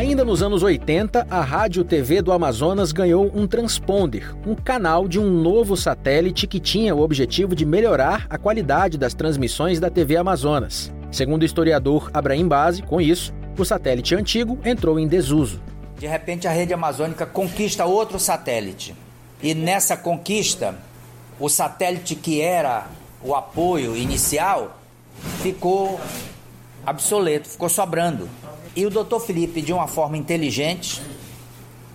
Ainda nos anos 80, a Rádio TV do Amazonas ganhou um transponder, um canal de um novo satélite que tinha o objetivo de melhorar a qualidade das transmissões da TV Amazonas. Segundo o historiador Abraham Base, com isso, o satélite antigo entrou em desuso. De repente, a rede amazônica conquista outro satélite. E nessa conquista, o satélite que era o apoio inicial ficou obsoleto, ficou sobrando. E o Dr. Felipe, de uma forma inteligente,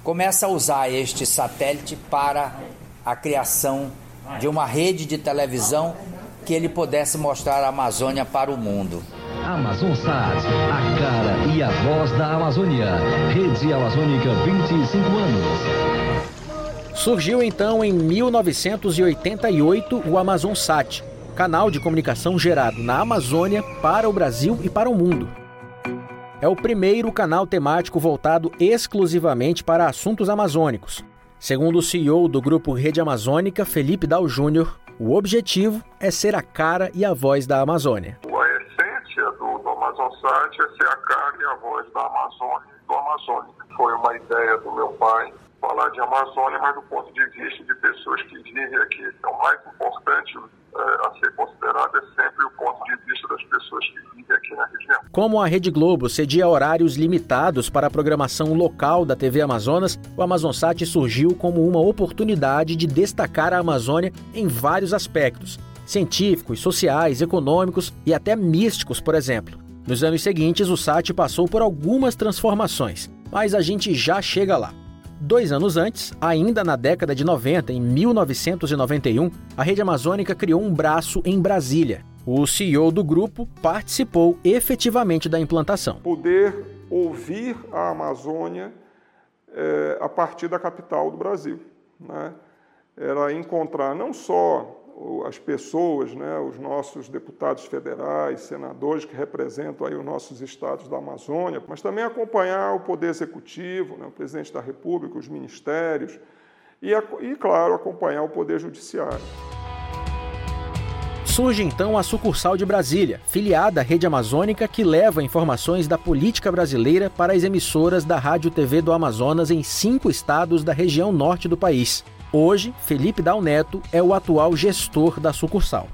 começa a usar este satélite para a criação de uma rede de televisão que ele pudesse mostrar a Amazônia para o mundo. Amazonsat, a cara e a voz da Amazônia. Rede Amazônica 25 anos. Surgiu então em 1988 o Amazonsat, canal de comunicação gerado na Amazônia para o Brasil e para o mundo. É o primeiro canal temático voltado exclusivamente para assuntos amazônicos. Segundo o CEO do grupo Rede Amazônica, Felipe Dal Júnior, o objetivo é ser a cara e a voz da Amazônia. A essência do, do Amazonsat é ser a cara e a voz da Amazônia e do Amazônica. Foi uma ideia do meu pai falar de Amazônia, mas do ponto de vista de pessoas que vivem aqui. Então, o mais importante é, a ser considerado é sempre o ponto de vista das pessoas que vivem aqui na região. Como a Rede Globo cedia horários limitados para a programação local da TV Amazonas, o Amazonsat surgiu como uma oportunidade de destacar a Amazônia em vários aspectos científicos, sociais, econômicos e até místicos, por exemplo. Nos anos seguintes, o SAT passou por algumas transformações, mas a gente já chega lá. Dois anos antes, ainda na década de 90, em 1991, a Rede Amazônica criou um braço em Brasília. O CEO do grupo participou efetivamente da implantação. Poder ouvir a Amazônia é, a partir da capital do Brasil. Né? Era encontrar não só as pessoas, né, os nossos deputados federais, senadores que representam aí os nossos estados da Amazônia, mas também acompanhar o poder executivo, né, o presidente da República, os ministérios e, e, claro, acompanhar o poder judiciário. Surge então a sucursal de Brasília, filiada à Rede Amazônica, que leva informações da política brasileira para as emissoras da Rádio TV do Amazonas em cinco estados da região norte do país. Hoje, Felipe Dal Neto é o atual gestor da sucursal.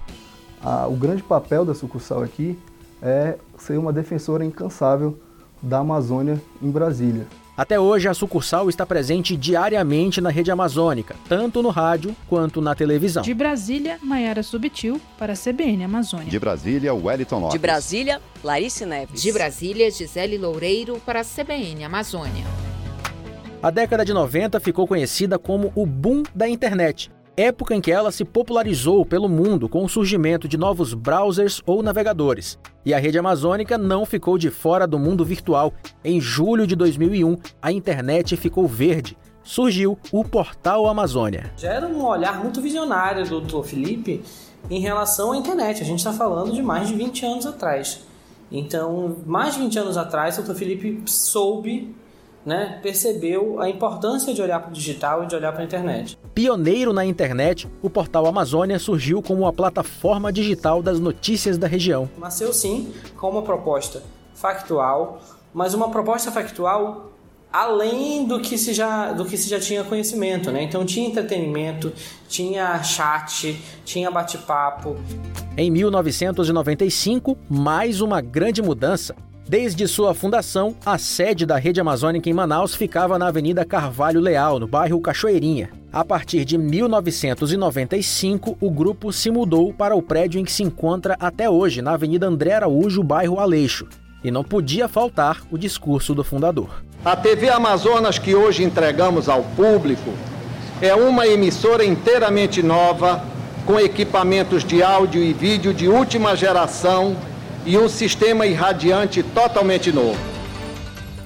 Ah, o grande papel da sucursal aqui é ser uma defensora incansável da Amazônia em Brasília. Até hoje, a sucursal está presente diariamente na rede amazônica, tanto no rádio quanto na televisão. De Brasília, Maiara Subtil, para a CBN Amazônia. De Brasília, Wellington Lopes. De Brasília, Larice Neves. De Brasília, Gisele Loureiro, para a CBN Amazônia. A década de 90 ficou conhecida como o boom da internet, época em que ela se popularizou pelo mundo com o surgimento de novos browsers ou navegadores. E a rede amazônica não ficou de fora do mundo virtual. Em julho de 2001, a internet ficou verde. Surgiu o Portal Amazônia. Já era um olhar muito visionário do Dr. Felipe em relação à internet. A gente está falando de mais de 20 anos atrás. Então, mais de 20 anos atrás, o Dr. Felipe soube né, percebeu a importância de olhar para o digital e de olhar para a internet. Pioneiro na internet, o portal Amazônia surgiu como uma plataforma digital das notícias da região. Nasceu sim com uma proposta factual, mas uma proposta factual além do que se já do que se já tinha conhecimento, né? Então tinha entretenimento, tinha chat, tinha bate-papo. Em 1995, mais uma grande mudança Desde sua fundação, a sede da Rede Amazônica em Manaus ficava na Avenida Carvalho Leal, no bairro Cachoeirinha. A partir de 1995, o grupo se mudou para o prédio em que se encontra até hoje, na Avenida André Araújo, bairro Aleixo. E não podia faltar o discurso do fundador. A TV Amazonas que hoje entregamos ao público é uma emissora inteiramente nova, com equipamentos de áudio e vídeo de última geração e um sistema irradiante totalmente novo.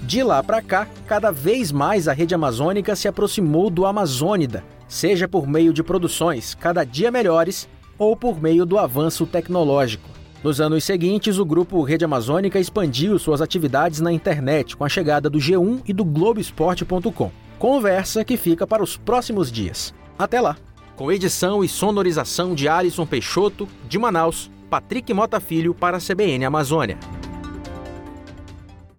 De lá para cá, cada vez mais a rede amazônica se aproximou do Amazônida, seja por meio de produções cada dia melhores ou por meio do avanço tecnológico. Nos anos seguintes, o grupo Rede Amazônica expandiu suas atividades na internet com a chegada do G1 e do Globoesporte.com. Conversa que fica para os próximos dias. Até lá! Com edição e sonorização de Alisson Peixoto, de Manaus, Patrick Mota Filho para a CBN Amazônia.